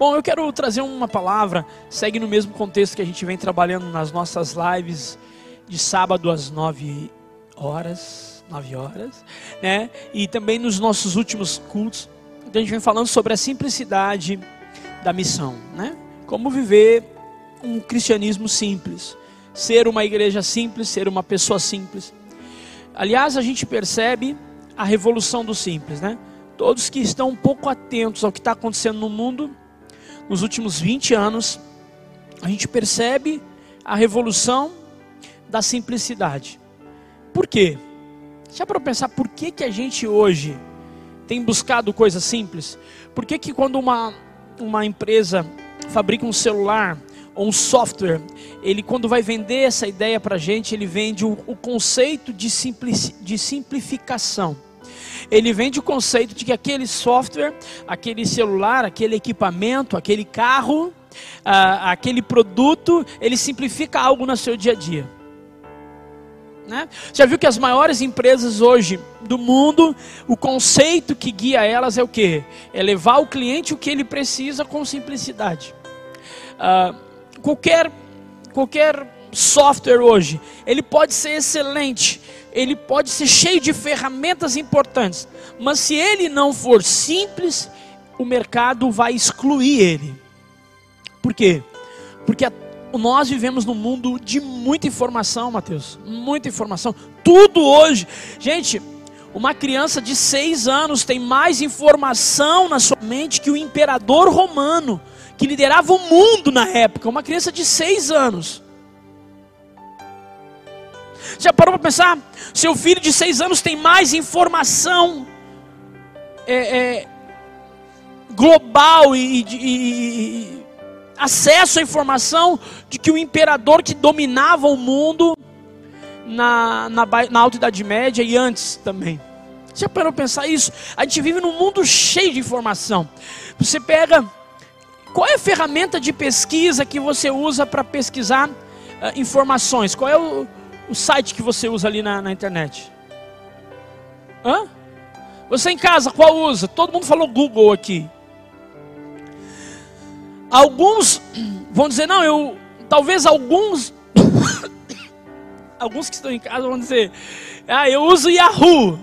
Bom, eu quero trazer uma palavra, segue no mesmo contexto que a gente vem trabalhando nas nossas lives de sábado às nove horas, nove horas, né? E também nos nossos últimos cultos, a gente vem falando sobre a simplicidade da missão, né? Como viver um cristianismo simples, ser uma igreja simples, ser uma pessoa simples. Aliás, a gente percebe a revolução do simples, né? Todos que estão um pouco atentos ao que está acontecendo no mundo nos últimos 20 anos, a gente percebe a revolução da simplicidade. Por quê? Já para pensar por que, que a gente hoje tem buscado coisas simples? Por que, que quando uma, uma empresa fabrica um celular ou um software, ele quando vai vender essa ideia para a gente, ele vende o, o conceito de, simplici, de simplificação ele vende o conceito de que aquele software, aquele celular, aquele equipamento, aquele carro, uh, aquele produto, ele simplifica algo no seu dia a dia. Né? Já viu que as maiores empresas hoje do mundo, o conceito que guia elas é o que? É levar ao cliente o que ele precisa com simplicidade. Uh, qualquer, qualquer software hoje, ele pode ser excelente, ele pode ser cheio de ferramentas importantes, mas se ele não for simples, o mercado vai excluir ele. Por quê? Porque a, nós vivemos num mundo de muita informação, Mateus, muita informação. Tudo hoje, gente. Uma criança de seis anos tem mais informação na sua mente que o imperador romano, que liderava o mundo na época. Uma criança de seis anos. Já parou para pensar? Seu filho de seis anos tem mais informação é, é, global e, e, e, acesso à informação de que o imperador que dominava o mundo na, na, na Alta Idade Média e antes também. Já parou para pensar isso? A gente vive num mundo cheio de informação. Você pega. Qual é a ferramenta de pesquisa que você usa para pesquisar uh, informações? Qual é o, o site que você usa ali na, na internet? Hã? Você em casa, qual usa? Todo mundo falou Google aqui. Alguns vão dizer, não, eu. Talvez alguns. alguns que estão em casa vão dizer, ah, eu uso Yahoo.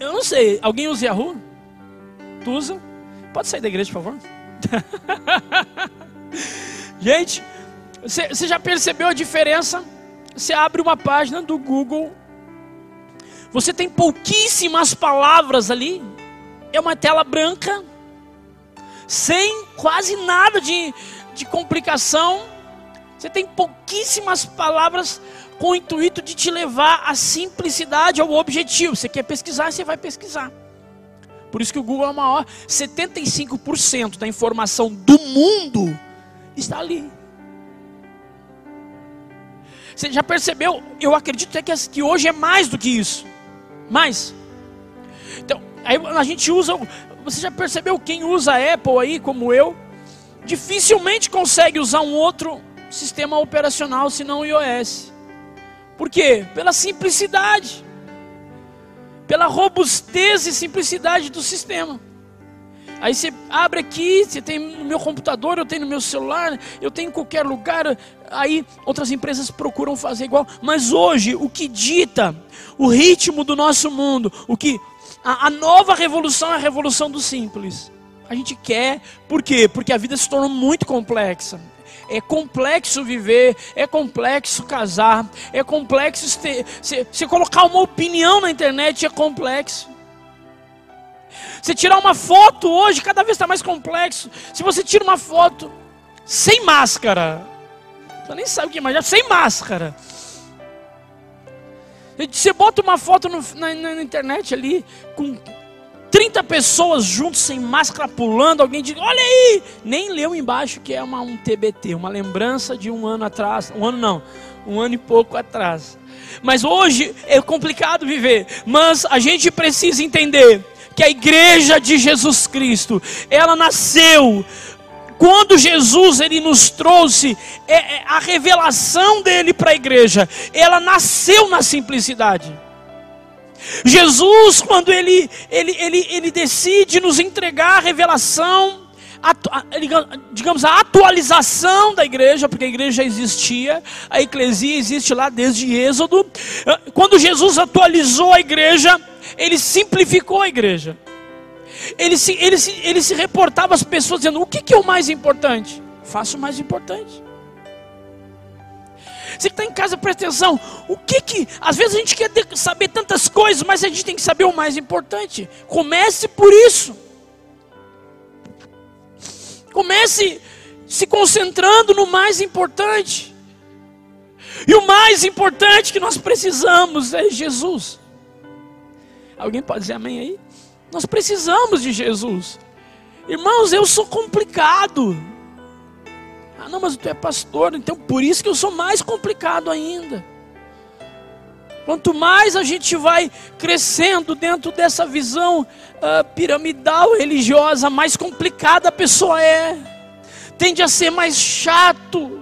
Eu não sei, alguém usa Yahoo? Tu usa? Pode sair da igreja, por favor? Gente, você, você já percebeu a diferença? Você abre uma página do Google, você tem pouquíssimas palavras ali, é uma tela branca, sem quase nada de, de complicação. Você tem pouquíssimas palavras com o intuito de te levar à simplicidade, ao objetivo. Você quer pesquisar, você vai pesquisar. Por isso que o Google é o maior. 75% da informação do mundo está ali. Você já percebeu? Eu acredito até que, hoje é mais do que isso. Mais. Então, aí a gente usa. Você já percebeu quem usa Apple aí, como eu? Dificilmente consegue usar um outro sistema operacional senão o iOS. Por quê? Pela simplicidade. Pela robustez e simplicidade do sistema. Aí você abre aqui, você tem no meu computador, eu tenho no meu celular, eu tenho em qualquer lugar. Aí outras empresas procuram fazer igual. Mas hoje, o que dita o ritmo do nosso mundo, o que a, a nova revolução é a revolução do simples. A gente quer, por quê? Porque a vida se tornou muito complexa. É complexo viver, é complexo casar, é complexo ter, se, se colocar uma opinião na internet é complexo. Você tirar uma foto hoje, cada vez está mais complexo. Se você tira uma foto sem máscara, você nem sabe o que imaginar, sem máscara. Você bota uma foto no, na, na, internet ali, com 30 pessoas juntos, sem máscara, pulando, alguém diz, olha aí! Nem leu embaixo que é uma, um TBT, uma lembrança de um ano atrás. Um ano não, um ano e pouco atrás. Mas hoje é complicado viver, mas a gente precisa entender que a igreja de Jesus Cristo, ela nasceu quando Jesus ele nos trouxe é, é, a revelação dele para a igreja, ela nasceu na simplicidade. Jesus, quando ele, ele, ele, ele decide nos entregar a revelação, digamos, a atualização da igreja, porque a igreja existia, a eclesia existe lá desde Êxodo. Ah, quando Jesus atualizou a igreja, ele simplificou a igreja. Ele se, ele se, ele se reportava às pessoas dizendo: o que, que é o mais importante? Faça o mais importante. Você que está em casa, presta atenção. O que que. Às vezes a gente quer saber tantas coisas, mas a gente tem que saber o mais importante. Comece por isso. Comece se concentrando no mais importante. E o mais importante que nós precisamos é Jesus. Alguém pode dizer amém aí? Nós precisamos de Jesus. Irmãos, eu sou complicado. Ah, não, mas tu é pastor, então por isso que eu sou mais complicado ainda. Quanto mais a gente vai crescendo dentro dessa visão uh, piramidal religiosa, mais complicada a pessoa é, tende a ser mais chato.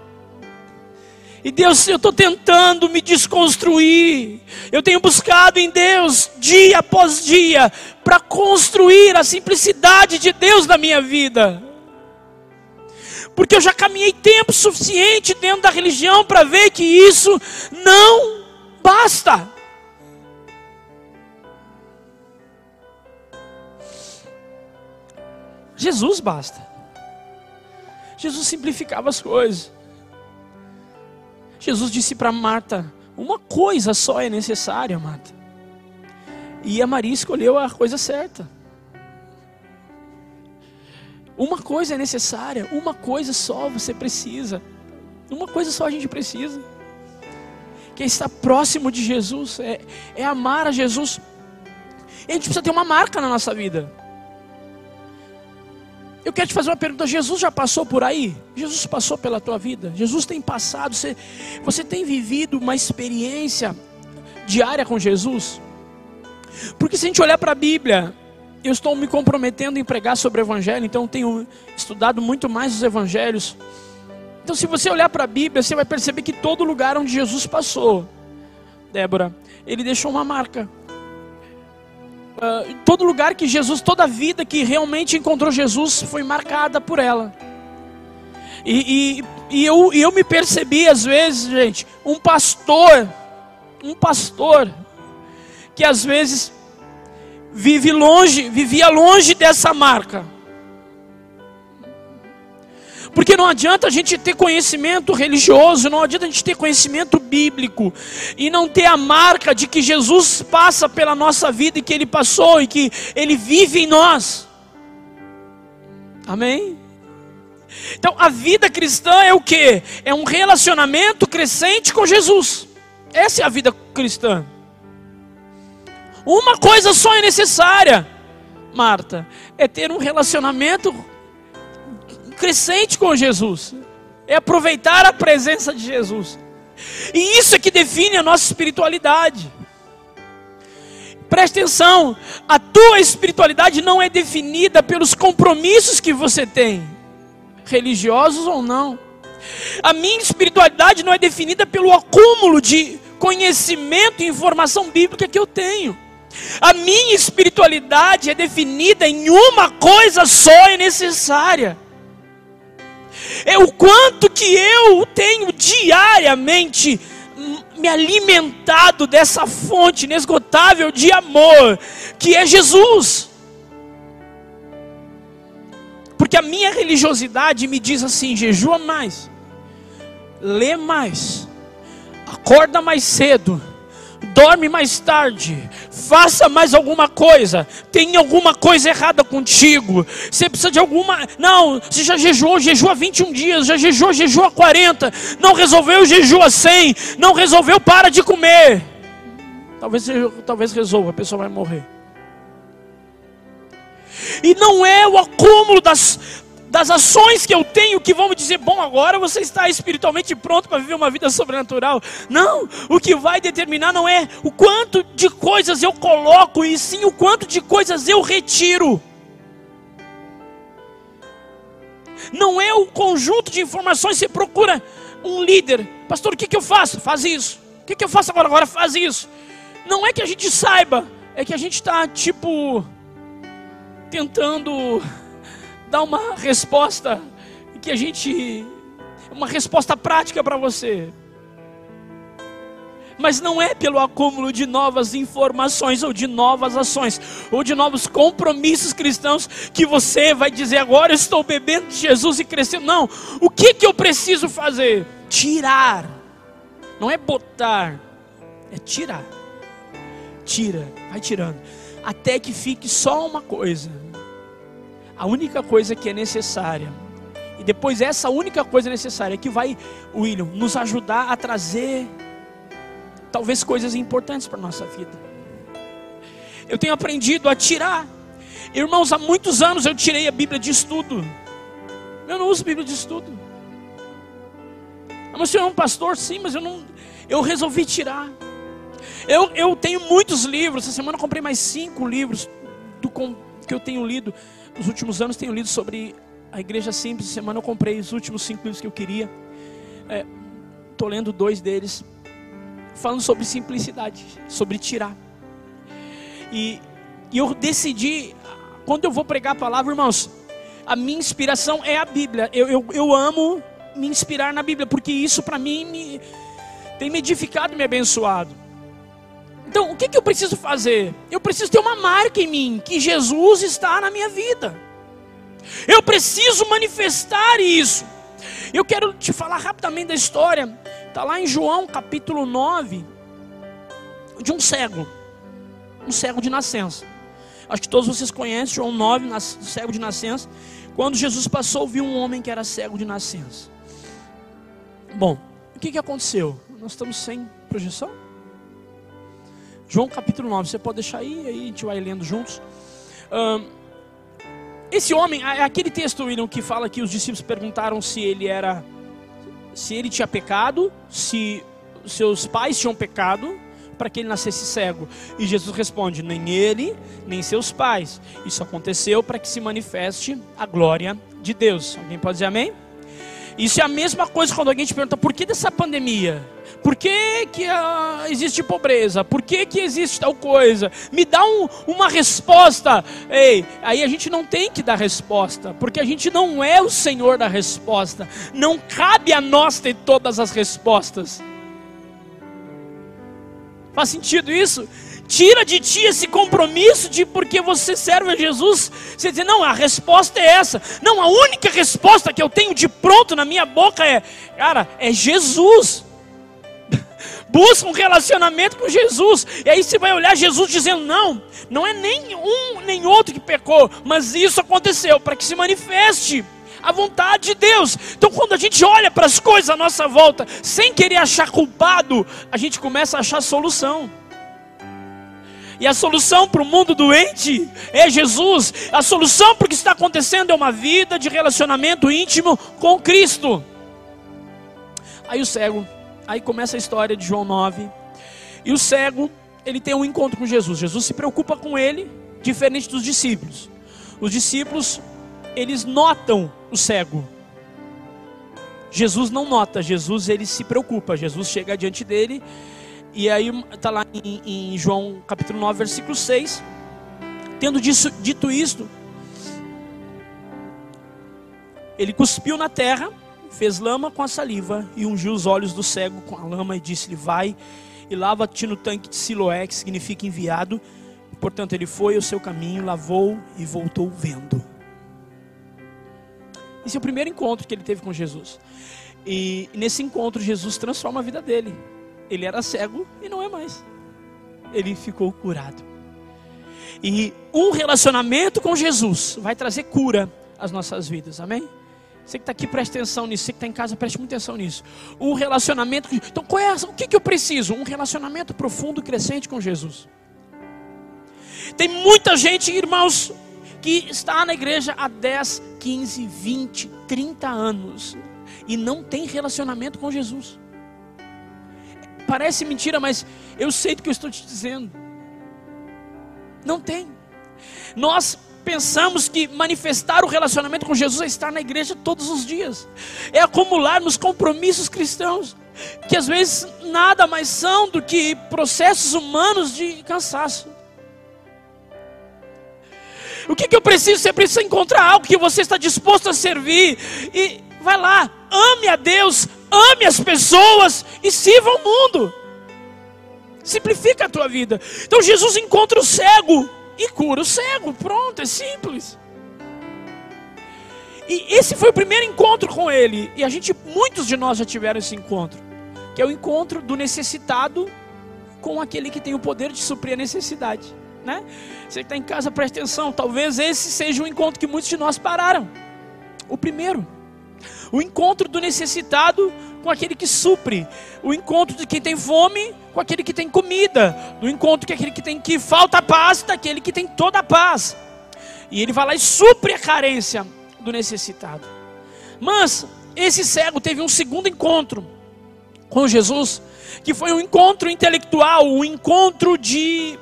E Deus, eu estou tentando me desconstruir. Eu tenho buscado em Deus, dia após dia, para construir a simplicidade de Deus na minha vida porque eu já caminhei tempo suficiente dentro da religião para ver que isso não basta. Jesus basta. Jesus simplificava as coisas. Jesus disse para Marta: Uma coisa só é necessária, Marta. E a Maria escolheu a coisa certa. Uma coisa é necessária, uma coisa só você precisa. Uma coisa só a gente precisa. Que é estar próximo de Jesus, é, é amar a Jesus. E a gente precisa ter uma marca na nossa vida. Eu quero te fazer uma pergunta: Jesus já passou por aí? Jesus passou pela tua vida? Jesus tem passado? Você, você tem vivido uma experiência diária com Jesus? Porque se a gente olhar para a Bíblia, eu estou me comprometendo em pregar sobre o Evangelho, então tenho estudado muito mais os Evangelhos. Então, se você olhar para a Bíblia, você vai perceber que todo lugar onde Jesus passou, Débora, ele deixou uma marca. Uh, todo lugar que Jesus, toda vida que realmente encontrou Jesus foi marcada por ela. E, e, e, eu, e eu me percebi às vezes, gente, um pastor, um pastor, que às vezes vive longe, vivia longe dessa marca. Porque não adianta a gente ter conhecimento religioso, não adianta a gente ter conhecimento bíblico e não ter a marca de que Jesus passa pela nossa vida e que ele passou e que ele vive em nós. Amém? Então, a vida cristã é o que? É um relacionamento crescente com Jesus. Essa é a vida cristã. Uma coisa só é necessária, Marta, é ter um relacionamento crescente com Jesus, é aproveitar a presença de Jesus. E isso é que define a nossa espiritualidade. Preste atenção, a tua espiritualidade não é definida pelos compromissos que você tem, religiosos ou não. A minha espiritualidade não é definida pelo acúmulo de conhecimento e informação bíblica que eu tenho. A minha espiritualidade é definida em uma coisa só é necessária. É o quanto que eu tenho diariamente me alimentado dessa fonte inesgotável de amor, que é Jesus. Porque a minha religiosidade me diz assim: jejua mais, lê mais, acorda mais cedo, dorme mais tarde, faça mais alguma coisa, tem alguma coisa errada contigo, você precisa de alguma. Não, você já jejuou, jejua 21 dias, já jejuou, jejua 40, não resolveu, jejua 100, não resolveu, para de comer. Talvez, talvez resolva, a pessoa vai morrer. E não é o acúmulo das, das ações que eu tenho que vão me dizer, bom, agora você está espiritualmente pronto para viver uma vida sobrenatural. Não, o que vai determinar não é o quanto de coisas eu coloco, e sim o quanto de coisas eu retiro. Não é o conjunto de informações, você procura um líder, pastor, o que, que eu faço? Faz isso. O que, que eu faço agora? Agora faz isso. Não é que a gente saiba, é que a gente está tipo tentando dar uma resposta que a gente. Uma resposta prática para você. Mas não é pelo acúmulo de novas informações ou de novas ações ou de novos compromissos cristãos que você vai dizer agora estou bebendo de Jesus e crescendo. Não. O que que eu preciso fazer? Tirar. Não é botar, é tirar. Tira, vai tirando, até que fique só uma coisa. A única coisa que é necessária. E depois essa única coisa necessária que vai, William, nos ajudar a trazer talvez coisas importantes para a nossa vida. Eu tenho aprendido a tirar. Irmãos, há muitos anos eu tirei a Bíblia de estudo. Eu não uso Bíblia de estudo. Mas o senhor é um pastor? Sim, mas eu não. Eu resolvi tirar. Eu, eu tenho muitos livros. Essa semana eu comprei mais cinco livros do que eu tenho lido. Nos últimos anos tenho lido sobre a igreja simples. Semana eu comprei os últimos cinco livros que eu queria. Estou é, lendo dois deles falando sobre simplicidade, sobre tirar. E, e eu decidi, quando eu vou pregar a palavra, irmãos, a minha inspiração é a Bíblia. Eu, eu, eu amo me inspirar na Bíblia, porque isso para mim me, tem me edificado e me abençoado. Então, o que, que eu preciso fazer? Eu preciso ter uma marca em mim, que Jesus está na minha vida. Eu preciso manifestar isso. Eu quero te falar rapidamente da história Está lá em João capítulo 9, de um cego, um cego de nascença. Acho que todos vocês conhecem João 9, cego de nascença. Quando Jesus passou, viu um homem que era cego de nascença. Bom, o que, que aconteceu? Nós estamos sem projeção? João capítulo 9, você pode deixar aí, aí a gente vai lendo juntos. esse homem, é aquele texto, William, que fala que os discípulos perguntaram se ele era se ele tinha pecado, se seus pais tinham pecado, para que ele nascesse cego. E Jesus responde: nem ele, nem seus pais. Isso aconteceu para que se manifeste a glória de Deus. Alguém pode dizer amém? Isso é a mesma coisa quando alguém te pergunta por que dessa pandemia? Por que, que uh, existe pobreza? Por que, que existe tal coisa? Me dá um, uma resposta. Ei, aí a gente não tem que dar resposta, porque a gente não é o Senhor da resposta. Não cabe a nós ter todas as respostas. Faz sentido isso? Tira de ti esse compromisso de porque você serve a Jesus. Você diz, não, a resposta é essa. Não, a única resposta que eu tenho de pronto na minha boca é, cara, é Jesus. Busca um relacionamento com Jesus. E aí você vai olhar Jesus dizendo: não, não é nem um nem outro que pecou, mas isso aconteceu para que se manifeste a vontade de Deus. Então, quando a gente olha para as coisas à nossa volta, sem querer achar culpado, a gente começa a achar solução. E a solução para o mundo doente é Jesus. A solução para o que está acontecendo é uma vida de relacionamento íntimo com Cristo. Aí o cego, aí começa a história de João 9. E o cego, ele tem um encontro com Jesus. Jesus se preocupa com ele, diferente dos discípulos. Os discípulos, eles notam o cego. Jesus não nota, Jesus ele se preocupa. Jesus chega diante dele e aí está lá em, em, João capítulo 9, versículo 6. Tendo disso, dito isto, ele cuspiu na terra, fez lama com a saliva e ungiu os olhos do cego com a lama e disse-lhe: Vai e lava-te no tanque de Siloé, que significa enviado. Portanto, ele foi o seu caminho, lavou e voltou vendo. Esse é o primeiro encontro que ele teve com Jesus. E nesse encontro, Jesus transforma a vida dele. Ele era cego e não é mais. Ele ficou curado. E um relacionamento com Jesus vai trazer cura às nossas vidas, amém? Você que está aqui, preste atenção nisso. Você que está em casa, preste muita atenção nisso. Um relacionamento. Então, qual é, o que, que eu preciso? Um relacionamento profundo, crescente com Jesus. Tem muita gente, irmãos, que está na igreja há 10, 15, 20, 30 anos e não tem relacionamento com Jesus. Parece mentira, mas eu sei do que eu estou te dizendo. Não tem. Nós pensamos que manifestar o relacionamento com Jesus é estar na igreja todos os dias, é acumularmos compromissos cristãos, que às vezes nada mais são do que processos humanos de cansaço. O que, que eu preciso? Você precisa encontrar algo que você está disposto a servir. E vai lá, ame a Deus, ame as pessoas e sirva o mundo. Simplifica a tua vida. Então Jesus encontra o cego e cura o cego. Pronto, é simples. E esse foi o primeiro encontro com ele. E a gente, muitos de nós já tiveram esse encontro, que é o encontro do necessitado com aquele que tem o poder de suprir a necessidade. Né? Você que está em casa, preste atenção. Talvez esse seja o encontro que muitos de nós pararam. O primeiro. O encontro do necessitado com aquele que supre. O encontro de quem tem fome com aquele que tem comida. O encontro de aquele que tem que falta paz daquele que tem toda a paz. E ele vai lá e supre a carência do necessitado. Mas esse cego teve um segundo encontro com Jesus, que foi um encontro intelectual, um encontro de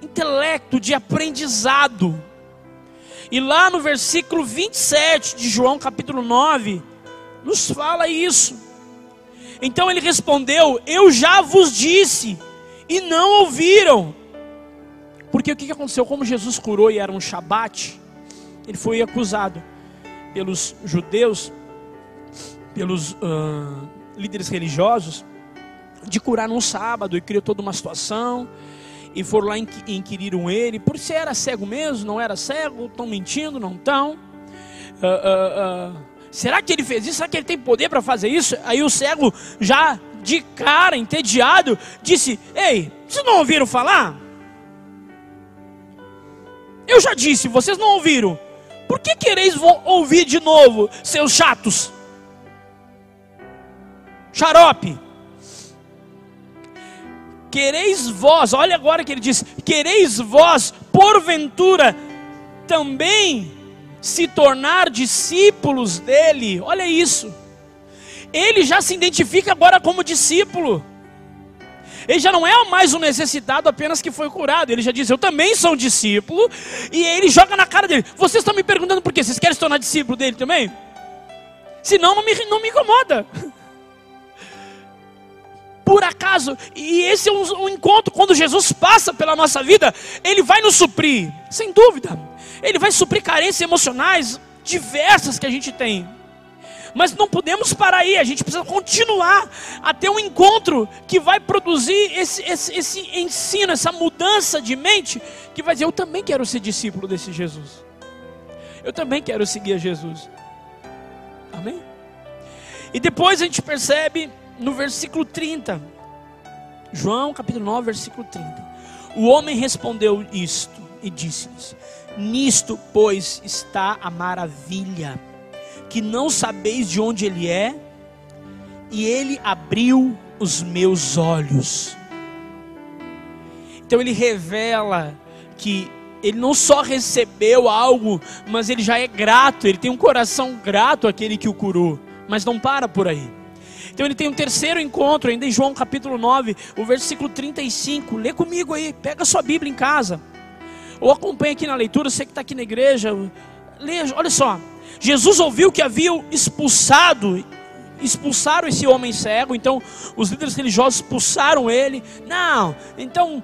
intelecto, de aprendizado. E lá no versículo 27 de João, capítulo 9, nos fala isso. Então ele respondeu: Eu já vos disse, e não ouviram. Porque o que aconteceu? Como Jesus curou e era um Shabat, ele foi acusado pelos judeus, pelos uh, líderes religiosos, de curar num sábado e criou toda uma situação. E foram lá e inquiriram ele, por se era cego mesmo, não era cego, estão mentindo, não estão. Uh, uh, uh, será que ele fez isso? Será que ele tem poder para fazer isso? Aí o cego, já de cara, entediado, disse: Ei, vocês não ouviram falar? Eu já disse, vocês não ouviram. Por que quereis ouvir de novo, seus chatos? Xarope. Quereis vós, olha agora que ele diz: Quereis vós, porventura, também se tornar discípulos dele? Olha isso. Ele já se identifica agora como discípulo. Ele já não é mais um necessitado apenas que foi curado. Ele já diz: Eu também sou um discípulo. E ele joga na cara dele: Vocês estão me perguntando por quê? Vocês querem se tornar discípulo dele também? Senão não me, não me incomoda. Por acaso, e esse é um, um encontro, quando Jesus passa pela nossa vida, Ele vai nos suprir, sem dúvida. Ele vai suprir carências emocionais diversas que a gente tem. Mas não podemos parar aí, a gente precisa continuar a ter um encontro que vai produzir esse, esse, esse ensino, essa mudança de mente, que vai dizer: Eu também quero ser discípulo desse Jesus. Eu também quero seguir a Jesus. Amém? E depois a gente percebe no versículo 30, João capítulo 9, versículo 30. O homem respondeu isto e disse-lhes: Nisto, pois, está a maravilha que não sabeis de onde ele é, e ele abriu os meus olhos. Então ele revela que ele não só recebeu algo, mas ele já é grato, ele tem um coração grato àquele que o curou, mas não para por aí. Então ele tem um terceiro encontro, ainda em João capítulo 9, o versículo 35. Lê comigo aí, pega sua Bíblia em casa. Ou acompanha aqui na leitura, você que está aqui na igreja. Lê, olha só. Jesus ouviu que haviam expulsado, expulsaram esse homem cego, então os líderes religiosos expulsaram ele. Não, então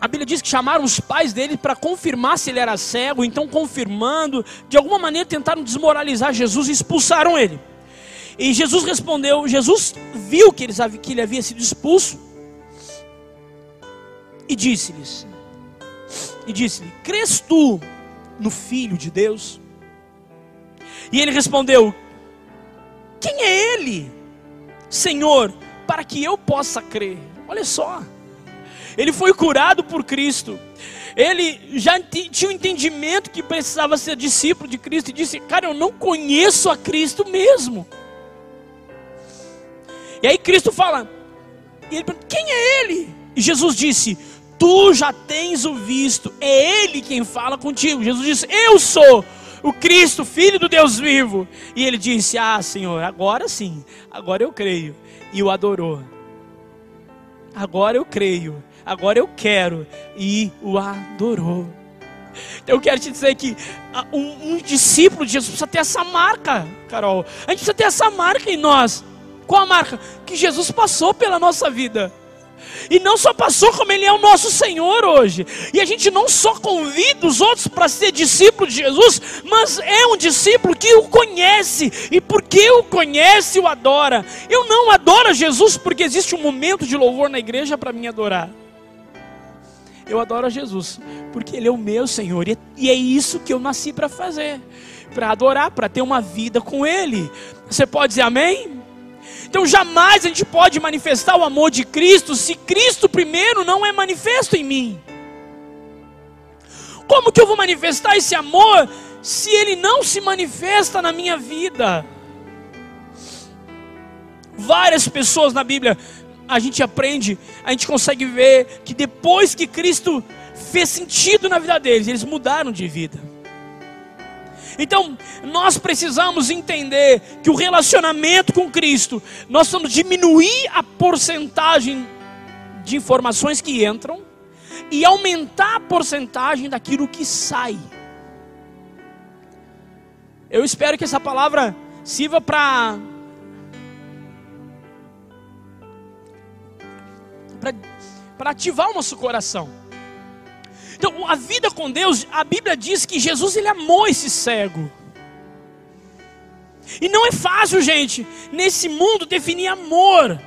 a Bíblia diz que chamaram os pais dele para confirmar se ele era cego, então confirmando, de alguma maneira tentaram desmoralizar Jesus e expulsaram ele. E Jesus respondeu, Jesus viu que, eles, que ele havia sido expulso e disse-lhes, e disse-lhe, crês tu no Filho de Deus? E ele respondeu: Quem é ele, Senhor, para que eu possa crer? Olha só, ele foi curado por Cristo. Ele já tinha o um entendimento que precisava ser discípulo de Cristo e disse: Cara, eu não conheço a Cristo mesmo. E aí Cristo fala: e ele pergunta, Quem é ele? E Jesus disse: Tu já tens o visto, é Ele quem fala contigo. Jesus disse: Eu sou o Cristo, Filho do Deus vivo. E ele disse: Ah, Senhor, agora sim, agora eu creio. E o adorou. Agora eu creio, agora eu quero. E o adorou. Então eu quero te dizer que ah, um, um discípulo de Jesus precisa ter essa marca, Carol. A gente precisa ter essa marca em nós. Qual a marca? Que Jesus passou pela nossa vida. E não só passou, como Ele é o nosso Senhor hoje. E a gente não só convida os outros para ser discípulo de Jesus, mas é um discípulo que o conhece. E porque o conhece, o adora. Eu não adoro Jesus porque existe um momento de louvor na igreja para mim adorar. Eu adoro a Jesus porque Ele é o meu Senhor. E é isso que eu nasci para fazer para adorar, para ter uma vida com Ele. Você pode dizer amém? Então jamais a gente pode manifestar o amor de Cristo se Cristo primeiro não é manifesto em mim. Como que eu vou manifestar esse amor se ele não se manifesta na minha vida? Várias pessoas na Bíblia a gente aprende, a gente consegue ver que depois que Cristo fez sentido na vida deles, eles mudaram de vida. Então, nós precisamos entender que o relacionamento com Cristo, nós vamos diminuir a porcentagem de informações que entram e aumentar a porcentagem daquilo que sai. Eu espero que essa palavra sirva para para ativar o nosso coração. Então, a vida com Deus, a Bíblia diz que Jesus ele amou esse cego. E não é fácil, gente, nesse mundo definir amor.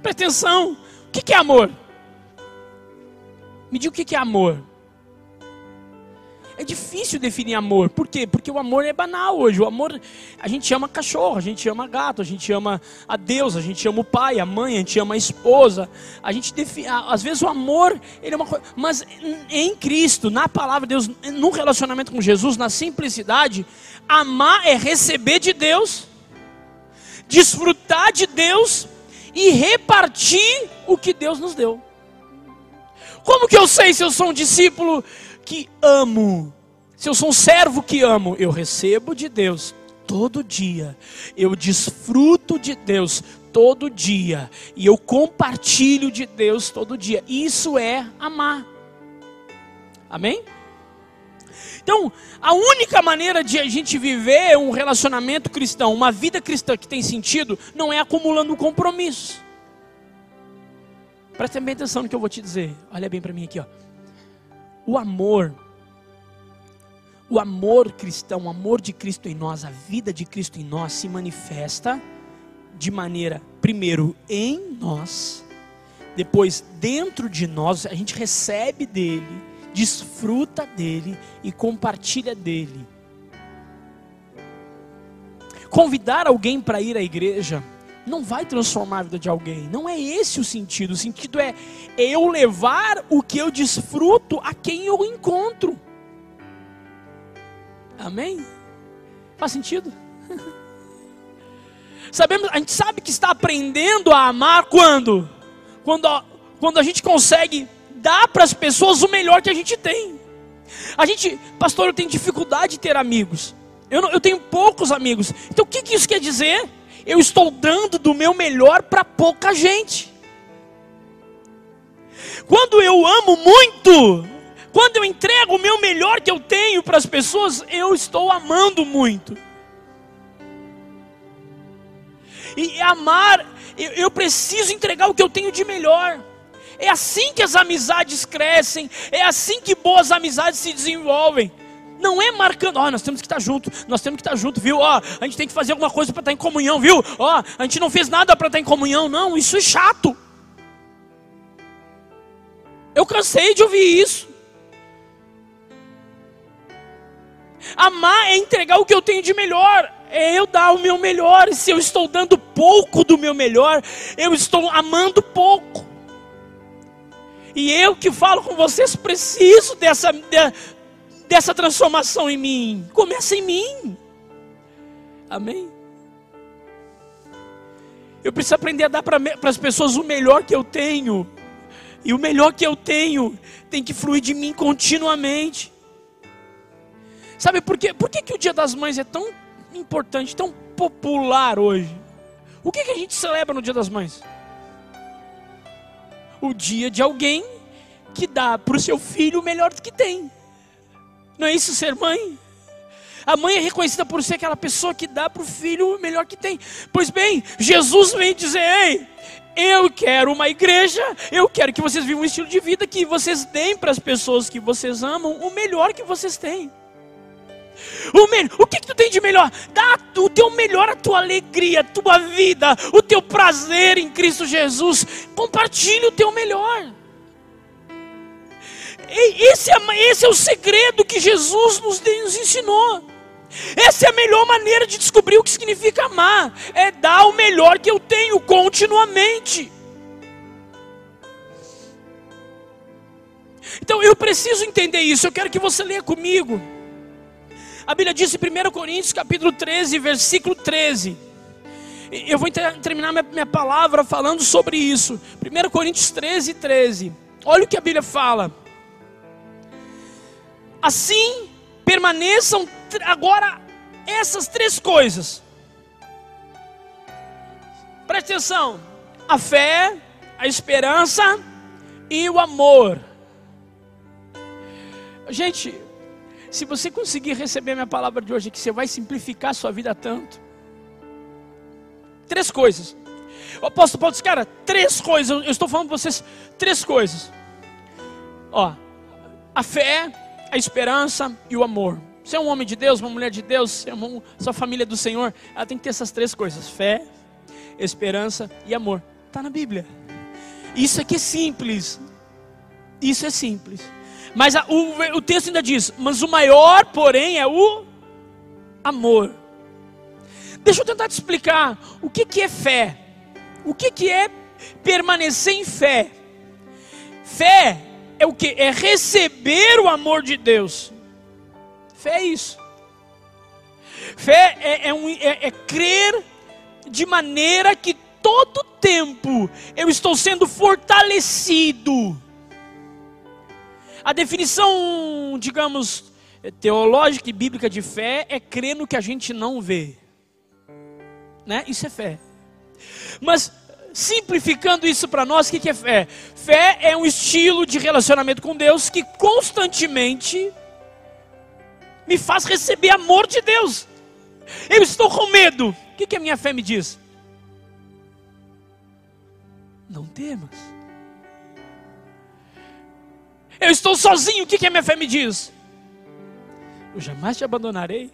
Presta atenção. O que é amor? Me diga o que é amor. É difícil definir amor. Por quê? Porque o amor é banal hoje. O amor, a gente ama cachorro, a gente ama gato, a gente ama a Deus, a gente ama o pai, a mãe, a gente ama a esposa. A gente define, às vezes o amor, ele é uma coisa, mas em Cristo, na palavra de Deus, no relacionamento com Jesus, na simplicidade, amar é receber de Deus, desfrutar de Deus e repartir o que Deus nos deu. Como que eu sei se eu sou um discípulo que amo, se eu sou um servo que amo, eu recebo de Deus todo dia, eu desfruto de Deus todo dia, e eu compartilho de Deus todo dia. Isso é amar. Amém? Então, a única maneira de a gente viver um relacionamento cristão, uma vida cristã que tem sentido, não é acumulando compromissos. Presta bem atenção no que eu vou te dizer. Olha bem para mim aqui, ó. O amor, o amor cristão, o amor de Cristo em nós, a vida de Cristo em nós se manifesta de maneira, primeiro, em nós, depois dentro de nós, a gente recebe dele, desfruta dele e compartilha dele. Convidar alguém para ir à igreja não vai transformar a vida de alguém. Não é esse o sentido. O sentido é eu levar o que eu desfruto a quem eu encontro. Amém? Faz sentido? Sabemos, a gente sabe que está aprendendo a amar quando? Quando, quando a gente consegue dar para as pessoas o melhor que a gente tem. A gente, pastor, eu tenho dificuldade de ter amigos. Eu, não, eu tenho poucos amigos. Então o que, que isso quer dizer? Eu estou dando do meu melhor para pouca gente. Quando eu amo muito, quando eu entrego o meu melhor que eu tenho para as pessoas, eu estou amando muito. E amar, eu, preciso entregar o que eu tenho de melhor. É assim que as amizades crescem, é assim que boas amizades se desenvolvem. Não é marcando, ó, oh, nós temos que estar junto, nós temos que estar junto, viu? Ó, oh, a gente tem que fazer alguma coisa para estar em comunhão, viu? Ó, oh, a gente não fez nada para estar em comunhão, não, isso é chato. Eu cansei de ouvir isso. Amar é entregar o que eu tenho de melhor, é eu dar o meu melhor. E se eu estou dando pouco do meu melhor, eu estou amando pouco. E eu que falo com vocês preciso dessa, dessa transformação em mim. Começa em mim. Amém? Eu preciso aprender a dar para as pessoas o melhor que eu tenho. E o melhor que eu tenho tem que fluir de mim continuamente. Sabe por quê? Por que, que o Dia das Mães é tão importante, tão popular hoje? O que, que a gente celebra no Dia das Mães? O dia de alguém que dá para o seu filho o melhor que tem. Não é isso ser mãe? A mãe é reconhecida por ser aquela pessoa que dá para o filho o melhor que tem. Pois bem, Jesus vem dizer: Ei, Eu quero uma igreja, eu quero que vocês vivam um estilo de vida que vocês deem para as pessoas que vocês amam o melhor que vocês têm. O, me... o que, que tu tem de melhor? Dá o teu melhor, a tua alegria, a tua vida, o teu prazer em Cristo Jesus. Compartilhe o teu melhor. Esse é, esse é o segredo que Jesus nos, nos ensinou. Essa é a melhor maneira de descobrir o que significa amar. É dar o melhor que eu tenho continuamente. Então eu preciso entender isso. Eu quero que você leia comigo. A Bíblia diz em 1 Coríntios capítulo 13, versículo 13. Eu vou terminar minha, minha palavra falando sobre isso. 1 Coríntios 13, 13. Olha o que a Bíblia fala. Assim permaneçam agora essas três coisas. Preste atenção: a fé, a esperança e o amor. Gente, se você conseguir receber minha palavra de hoje, que você vai simplificar a sua vida tanto. Três coisas. O apóstolo Paulo disse, cara, três coisas. Eu estou falando para vocês três coisas. Ó, a fé, a esperança e o amor. Você é um homem de Deus, uma mulher de Deus, é sua família é do Senhor, ela tem que ter essas três coisas: fé, esperança e amor. Está na Bíblia. Isso aqui é simples. Isso é simples. Mas a, o, o texto ainda diz: Mas o maior, porém, é o amor. Deixa eu tentar te explicar o que, que é fé. O que, que é permanecer em fé? Fé é o que? É receber o amor de Deus. Fé é isso. Fé é, é, um, é, é crer de maneira que todo tempo eu estou sendo fortalecido. A definição, digamos, teológica e bíblica de fé é crer no que a gente não vê. Né? Isso é fé. Mas simplificando isso para nós, o que é fé? Fé é um estilo de relacionamento com Deus que constantemente me faz receber amor de Deus. Eu estou com medo. O que, que a minha fé me diz? Não temas. Eu estou sozinho. O que, que a minha fé me diz? Eu jamais te abandonarei.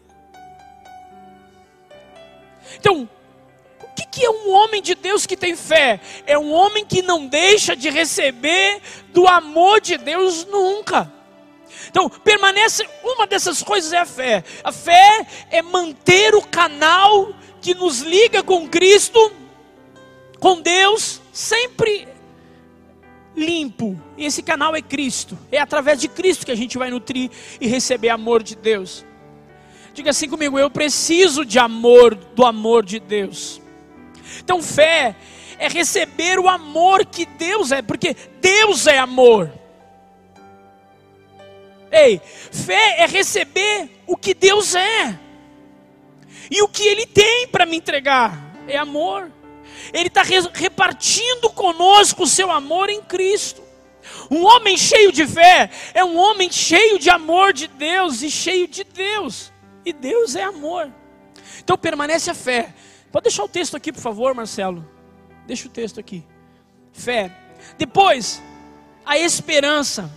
Então, que, é um homem de Deus que tem fé? É um homem que não deixa de receber do amor de Deus nunca. Então, permanece, uma dessas coisas é a fé. A fé é manter o canal que nos liga com Cristo, com Deus, sempre limpo. E esse canal é Cristo. É através de Cristo que a gente vai nutrir e receber amor de Deus. Diga assim comigo, eu preciso de amor, do amor de Deus. Então, fé é receber o amor que Deus é, porque Deus é amor. Ei, fé é receber o que Deus é, e o que Ele tem para me entregar é amor. Ele está repartindo conosco o seu amor em Cristo. Um homem cheio de fé é um homem cheio de amor de Deus e cheio de Deus. E Deus é amor. Então permanece a fé. Pode deixar o texto aqui, por favor, Marcelo. Deixa o texto aqui. Fé. Depois, a esperança.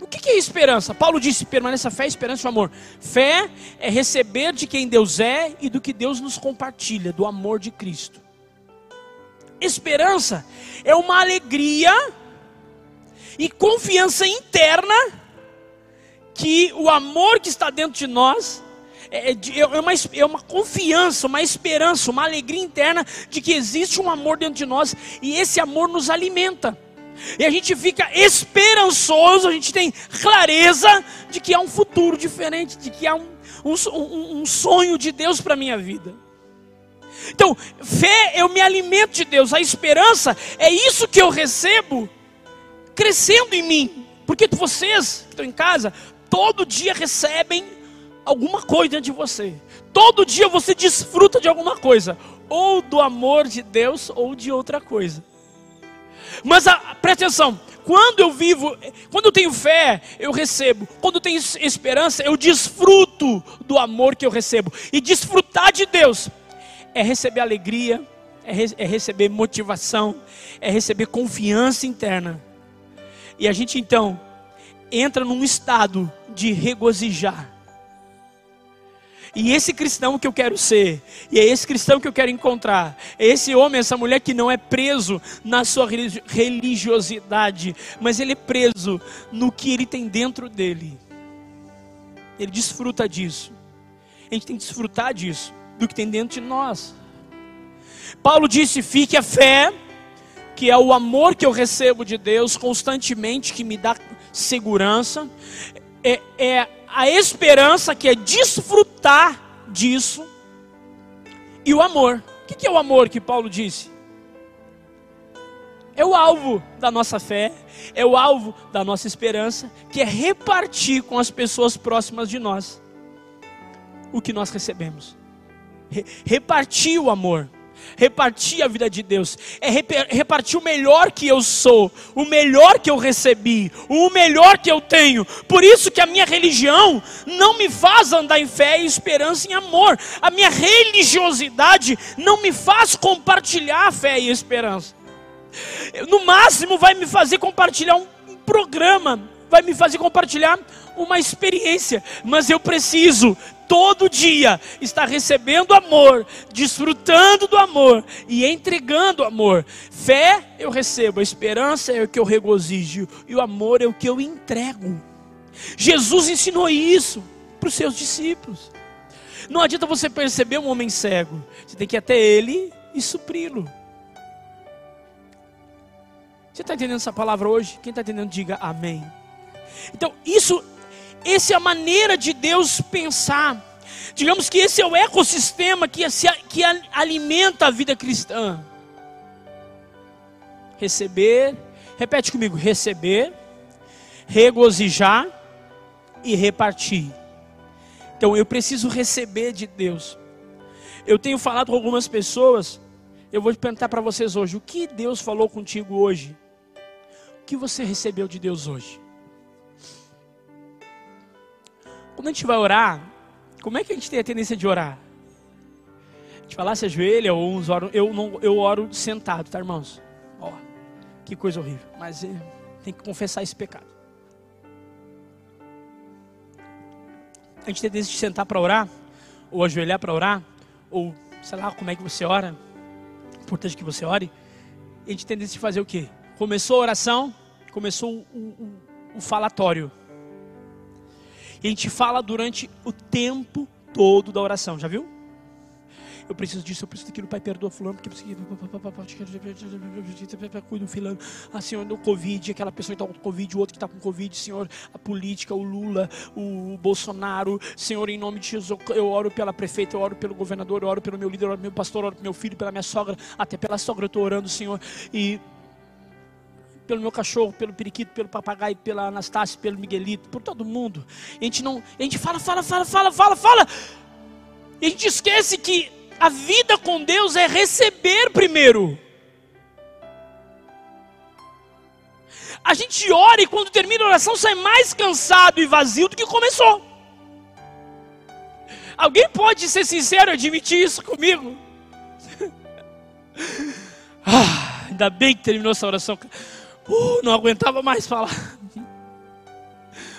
O que é esperança? Paulo disse: permaneça fé, esperança e amor. Fé é receber de quem Deus é e do que Deus nos compartilha, do amor de Cristo. Esperança é uma alegria e confiança interna que o amor que está dentro de nós é, é, é, uma, é uma confiança, uma esperança, uma alegria interna de que existe um amor dentro de nós e esse amor nos alimenta. E a gente fica esperançoso, a gente tem clareza de que há um futuro diferente, de que há um, um, um sonho de Deus para a minha vida. Então, fé, eu me alimento de Deus, a esperança é isso que eu recebo crescendo em mim. Porque vocês que estão em casa, todo dia recebem alguma coisa dentro de você. Todo dia você desfruta de alguma coisa, ou do amor de Deus ou de outra coisa. Mas a, atenção, quando eu vivo, quando eu tenho fé, eu recebo. Quando eu tenho esperança, eu desfruto do amor que eu recebo. E desfrutar de Deus é receber alegria, é, re é receber motivação, é receber confiança interna. E a gente então entra num estado de regozijar. E esse cristão que eu quero ser, e é esse cristão que eu quero encontrar, é esse homem, essa mulher que não é preso na sua religiosidade, mas ele é preso no que ele tem dentro dele. Ele desfruta disso. A gente tem que desfrutar disso, do que tem dentro de nós. Paulo disse: fique a fé, que é o amor que eu recebo de Deus constantemente, que me dá segurança, é, é a esperança, que é desfrutar disso, e o amor. O que é o amor que Paulo disse? É o alvo da nossa fé, é o alvo da nossa esperança, que é repartir com as pessoas próximas de nós o que nós recebemos. Repartir o amor repartir a vida de Deus, é repartir o melhor que eu sou, o melhor que eu recebi, o melhor que eu tenho. Por isso que a minha religião não me faz andar em fé e esperança em amor. A minha religiosidade não me faz compartilhar a fé e a esperança. No máximo vai me fazer compartilhar um programa, vai me fazer compartilhar uma experiência, mas eu preciso todo dia estar recebendo amor, desfrutando do amor e entregando amor. Fé eu recebo, a esperança é o que eu regozijo e o amor é o que eu entrego. Jesus ensinou isso para os seus discípulos. Não adianta você perceber um homem cego, você tem que ir até ele e supri-lo. Você está entendendo essa palavra hoje? Quem está entendendo, diga amém. Então, isso essa é a maneira de Deus pensar. Digamos que esse é o ecossistema que, que alimenta a vida cristã. Receber, repete comigo: receber, regozijar e repartir. Então eu preciso receber de Deus. Eu tenho falado com algumas pessoas, eu vou perguntar para vocês hoje: o que Deus falou contigo hoje? O que você recebeu de Deus hoje? Quando a gente vai orar, como é que a gente tem a tendência de orar? A gente fala, se ajoelha ou uns oram. Eu, não, eu oro sentado, tá, irmãos? Ó, que coisa horrível. Mas é, tem que confessar esse pecado. A gente tem a tendência de sentar para orar, ou ajoelhar para orar, ou sei lá como é que você ora. Importante que você ore. A gente tem a tendência de fazer o quê? Começou a oração, começou o, o, o falatório. E a gente fala durante o tempo todo da oração, já viu? Eu preciso disso, eu preciso daquilo, Pai, perdoa fulano, porque eu preciso. Cuida do. Ah, Senhor, do Covid, aquela pessoa que está com Covid, o outro que está com Covid, Senhor, a política, o Lula, o Bolsonaro. Senhor, em nome de Jesus, eu oro pela prefeita, eu oro pelo governador, eu oro pelo meu líder, eu oro pelo meu pastor, eu oro pelo meu filho, pela minha sogra, até pela sogra eu estou orando, Senhor. E pelo meu cachorro, pelo periquito, pelo papagaio, pela Anastácia, pelo Miguelito, por todo mundo. A gente não, a gente fala, fala, fala, fala, fala, fala. E a gente esquece que a vida com Deus é receber primeiro. A gente ora e quando termina a oração sai mais cansado e vazio do que começou. Alguém pode ser sincero e admitir isso comigo? ah, ainda bem que terminou essa oração. Uh, não aguentava mais falar.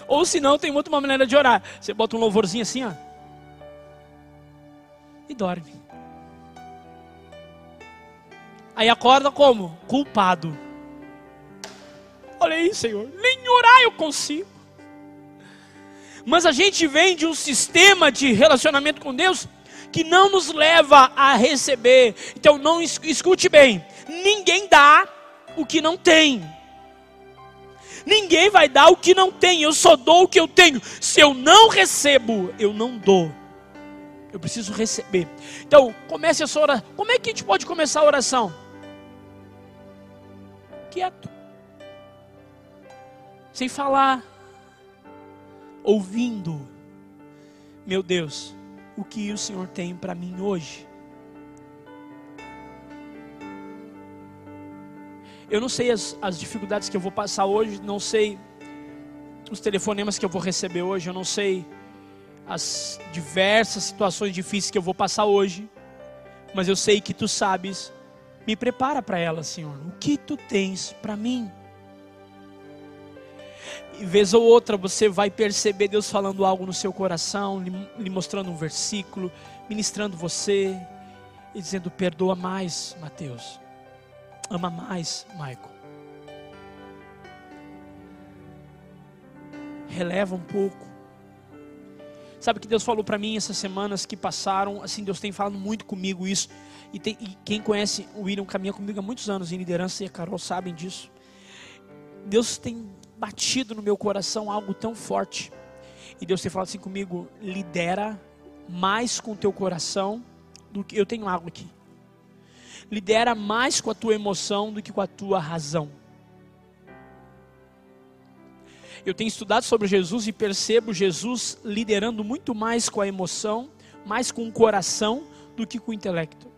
Ou se não, tem outra maneira de orar. Você bota um louvorzinho assim, ó. E dorme. Aí acorda como? Culpado. Olha aí, Senhor. Nem orar eu consigo. Mas a gente vem de um sistema de relacionamento com Deus que não nos leva a receber. Então não escute bem. Ninguém dá o que não tem. Ninguém vai dar o que não tem, eu só dou o que eu tenho. Se eu não recebo, eu não dou. Eu preciso receber. Então, comece a sua oração. Como é que a gente pode começar a oração? Quieto. Sem falar. Ouvindo. Meu Deus, o que o Senhor tem para mim hoje? Eu não sei as, as dificuldades que eu vou passar hoje, não sei os telefonemas que eu vou receber hoje, eu não sei as diversas situações difíceis que eu vou passar hoje, mas eu sei que tu sabes Me prepara para ela, Senhor. O que tu tens para mim? E vez ou outra você vai perceber Deus falando algo no seu coração, lhe mostrando um versículo, ministrando você e dizendo: Perdoa mais, Mateus. Ama mais, Michael. Releva um pouco. Sabe que Deus falou para mim essas semanas que passaram? Assim, Deus tem falado muito comigo isso. E, tem, e quem conhece o William caminha comigo há muitos anos em liderança e a Carol sabem disso. Deus tem batido no meu coração algo tão forte. E Deus tem falado assim comigo: lidera mais com o teu coração do que. Eu tenho algo aqui. Lidera mais com a tua emoção do que com a tua razão. Eu tenho estudado sobre Jesus e percebo Jesus liderando muito mais com a emoção, mais com o coração do que com o intelecto.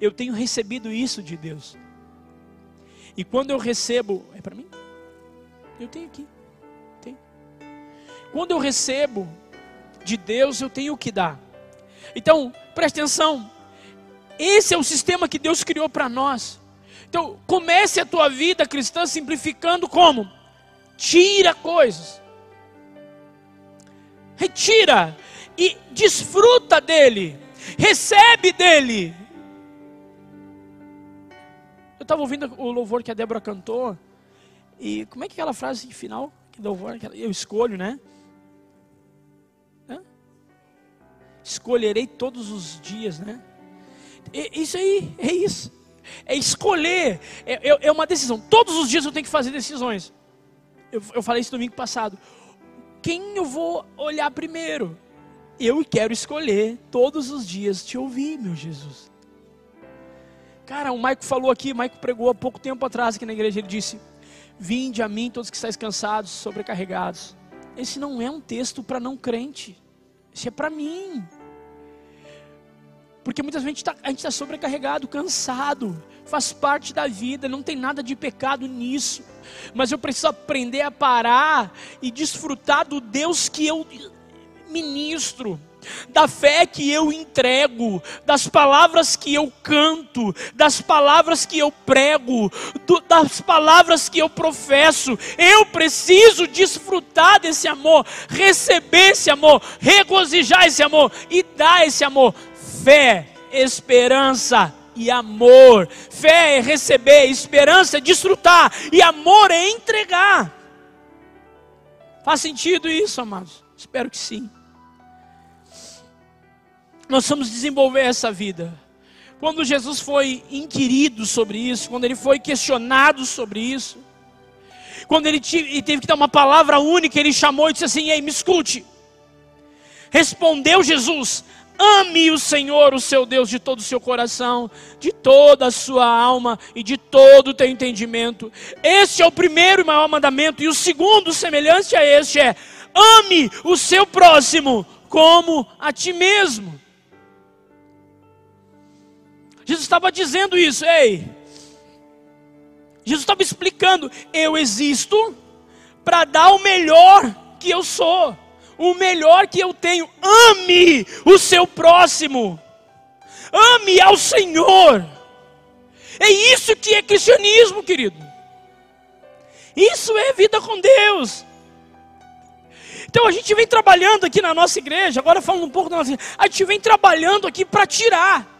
Eu tenho recebido isso de Deus. E quando eu recebo, é para mim? Eu tenho aqui. Tenho. Quando eu recebo de Deus, eu tenho o que dar. Então, preste atenção. Esse é o sistema que Deus criou para nós. Então, comece a tua vida cristã simplificando como? Tira coisas. Retira e desfruta dele. Recebe dele. Eu estava ouvindo o louvor que a Débora cantou. E como é que é aquela frase final? Que louvor, eu escolho, né? Escolherei todos os dias, né? E, isso aí, é isso. É escolher. É, é, é, uma decisão. Todos os dias eu tenho que fazer decisões. Eu, eu falei isso domingo passado. Quem eu vou olhar primeiro? Eu quero escolher todos os dias te ouvir, meu Jesus. Cara, o Maico falou aqui, o Maico pregou há pouco tempo atrás aqui na igreja, ele disse: Vinde a mim todos que estáis cansados, sobrecarregados. Esse não é um texto para não crente. Esse é para mim. Porque muitas vezes a gente está tá sobrecarregado, cansado, faz parte da vida, não tem nada de pecado nisso. Mas eu preciso aprender a parar e desfrutar do Deus que eu ministro da fé que eu entrego, das palavras que eu canto, das palavras que eu prego, do, das palavras que eu professo. Eu preciso desfrutar desse amor, receber esse amor, regozijar esse amor e dar esse amor. Fé, esperança e amor. Fé é receber, esperança é desfrutar e amor é entregar. Faz sentido isso, amados? Espero que sim. Nós vamos desenvolver essa vida. Quando Jesus foi inquirido sobre isso, quando ele foi questionado sobre isso, quando ele teve que dar uma palavra única, ele chamou e disse assim: Ei, me escute. Respondeu Jesus: Ame o Senhor, o seu Deus, de todo o seu coração, de toda a sua alma e de todo o teu entendimento. Este é o primeiro e maior mandamento, e o segundo, semelhante a este, é: ame o seu próximo como a ti mesmo. Jesus estava dizendo isso, ei. Jesus estava explicando: eu existo para dar o melhor que eu sou, o melhor que eu tenho. Ame o seu próximo, ame ao Senhor. É isso que é cristianismo, querido. Isso é vida com Deus. Então a gente vem trabalhando aqui na nossa igreja, agora falando um pouco da nossa igreja, a gente vem trabalhando aqui para tirar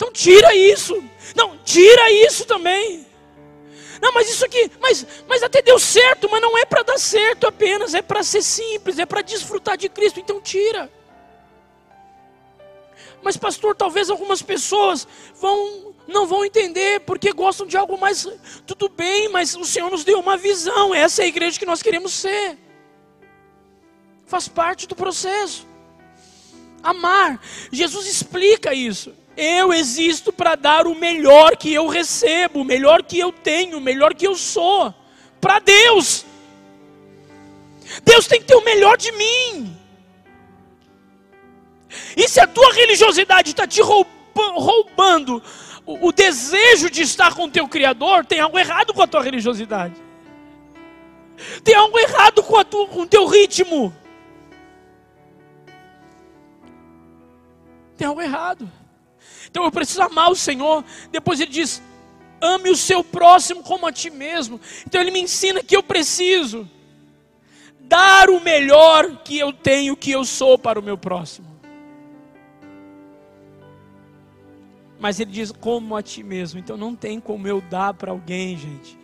então tira isso. Não, tira isso também. Não, mas isso aqui, mas, mas até deu certo, mas não é para dar certo apenas, é para ser simples, é para desfrutar de Cristo, então tira. Mas pastor, talvez algumas pessoas vão não vão entender porque gostam de algo mais tudo bem, mas o Senhor nos deu uma visão, essa é a igreja que nós queremos ser. Faz parte do processo. Amar. Jesus explica isso. Eu existo para dar o melhor que eu recebo, o melhor que eu tenho, o melhor que eu sou, para Deus. Deus tem que ter o melhor de mim. E se a tua religiosidade está te roubando o, desejo de estar com o teu Criador, tem algo errado com a tua religiosidade. Tem algo errado com, tua, com o teu ritmo. Tem algo errado. Então eu preciso amar o Senhor. Depois ele diz: ame o seu próximo como a ti mesmo. Então ele me ensina que eu preciso dar o melhor que eu tenho, que eu sou para o meu próximo. Mas ele diz como a ti mesmo. Então não tem como eu dar para alguém, gente,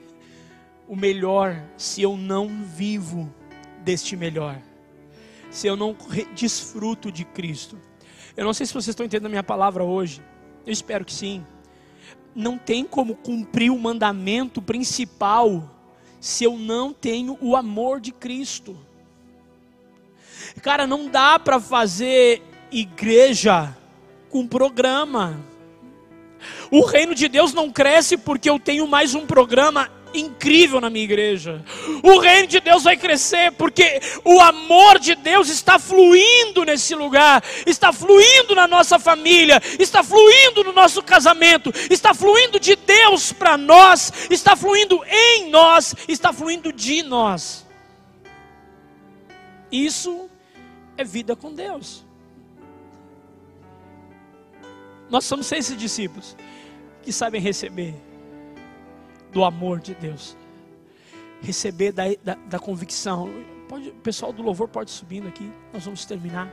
o melhor se eu não vivo deste melhor. Se eu não desfruto de Cristo. Eu não sei se vocês estão entendendo a minha palavra hoje. Eu espero que sim não tem como cumprir o mandamento principal se eu não tenho o amor de Cristo. Cara, não dá para fazer igreja com programa. O reino de Deus não cresce porque eu tenho mais um programa incrível na minha igreja. O reino de Deus vai crescer porque o amor de Deus está fluindo nesse lugar, está fluindo na nossa família, está fluindo no nosso casamento, está fluindo de Deus para nós, está fluindo em nós, está fluindo de nós. Isso é vida com Deus. Nós somos seis discípulos que sabem receber do amor de Deus, receber da, da, da convicção. Pode, o pessoal do louvor pode subindo aqui, nós vamos terminar.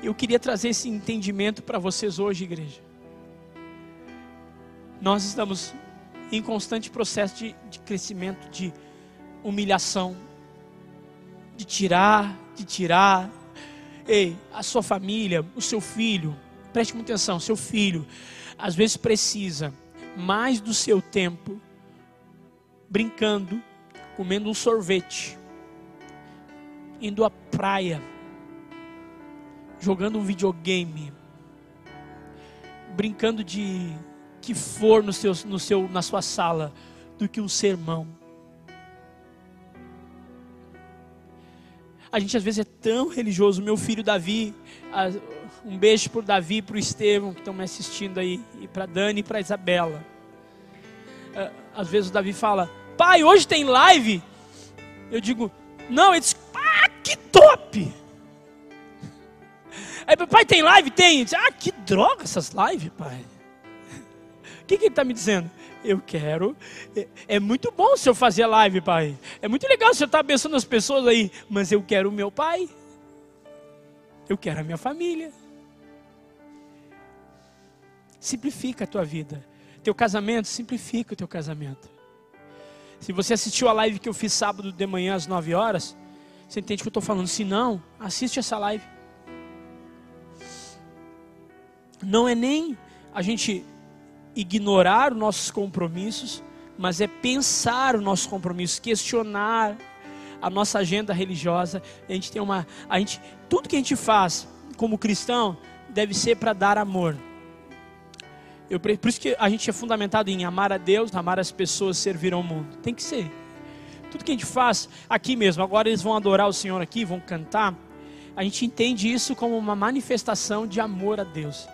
Eu queria trazer esse entendimento para vocês hoje, igreja. Nós estamos em constante processo de, de crescimento, de humilhação, de tirar, de tirar. Ei, a sua família, o seu filho, preste muita atenção, seu filho, às vezes precisa mais do seu tempo brincando, comendo um sorvete, indo à praia, jogando um videogame, brincando de que for no seu, no seu, na sua sala, do que um sermão. A gente às vezes é tão religioso. Meu filho Davi, um beijo para o Davi e para o Estevão que estão me assistindo aí, e para Dani e para Isabela. É, às vezes o Davi fala, pai, hoje tem live. Eu digo, não, ele diz, ah, que top! Aí, pai, tem live? Tem. Ah, que droga essas lives, pai. O que, que ele está me dizendo? Eu quero. É, é, muito bom se eu fazer live, pai. É muito legal se eu estar abençoando as pessoas aí. Mas eu quero o meu pai. Eu quero a minha família. Simplifica a tua vida. Teu casamento, simplifica o teu casamento. Se você assistiu a live que eu fiz sábado de manhã às 9 horas, você entende o que eu estou falando. Se não, assiste essa live. Não é nem a gente ignorar os nossos compromissos, mas é pensar os nossos compromissos, questionar a nossa agenda religiosa. A gente tem uma, a gente, tudo que a gente faz como cristão deve ser para dar amor. Eu, por isso que a gente é fundamentado em amar a Deus, amar as pessoas, servir ao mundo. Tem que ser. Tudo que a gente faz aqui mesmo, agora eles vão adorar o Senhor aqui, vão cantar. A gente entende isso como uma manifestação de amor a Deus.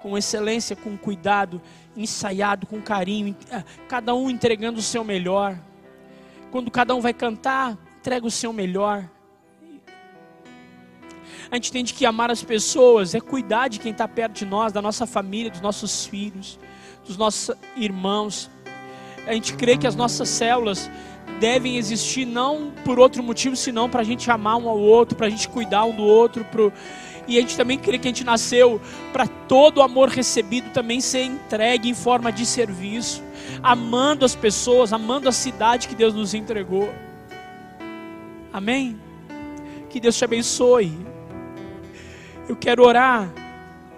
Com excelência, com cuidado, ensaiado, com carinho, ah, cada um entregando o seu melhor. Quando cada um vai cantar, entrega o seu melhor. A gente entende que amar as pessoas é cuidar de quem está perto de nós, da nossa família, dos nossos filhos, dos nossos irmãos. A gente crê que as nossas células devem existir não por outro motivo, senão para a gente amar um ao outro, para a gente cuidar um do outro. Pro... E a gente também crê que a gente nasceu para todo amor recebido também ser entregue em forma de serviço, amando as pessoas, amando a cidade que Deus nos entregou. Amém? Que Deus te abençoe. Eu quero orar.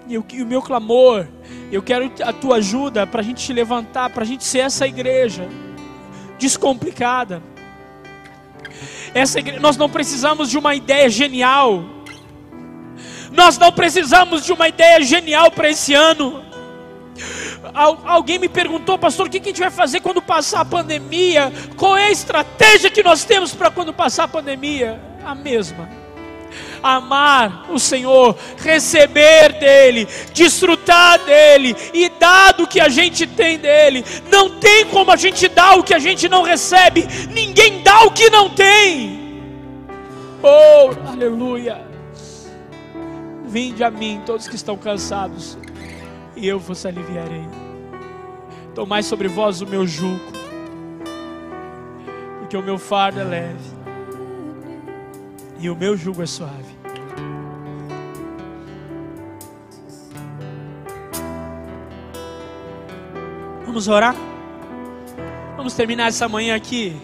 E o, o meu clamor, eu quero a tua ajuda para a gente te levantar, para a gente ser essa igreja descomplicada. Essa igreja, nós não precisamos de uma ideia genial. Nós não precisamos de uma ideia genial para esse ano. Alguém me perguntou, pastor, o que a gente vai fazer quando passar a pandemia? Qual é a estratégia que nós temos para quando passar a pandemia? A mesma amar o Senhor, receber dEle, desfrutar dEle e dar do que a gente tem dEle. Não tem como a gente dar o que a gente não recebe, ninguém dá o que não tem. Oh, aleluia. Vinde a mim, todos que estão cansados, e eu vos aliviarei. Tomai sobre vós o meu jugo, porque o meu fardo é leve e o meu jugo é suave. Vamos orar? Vamos terminar essa manhã aqui.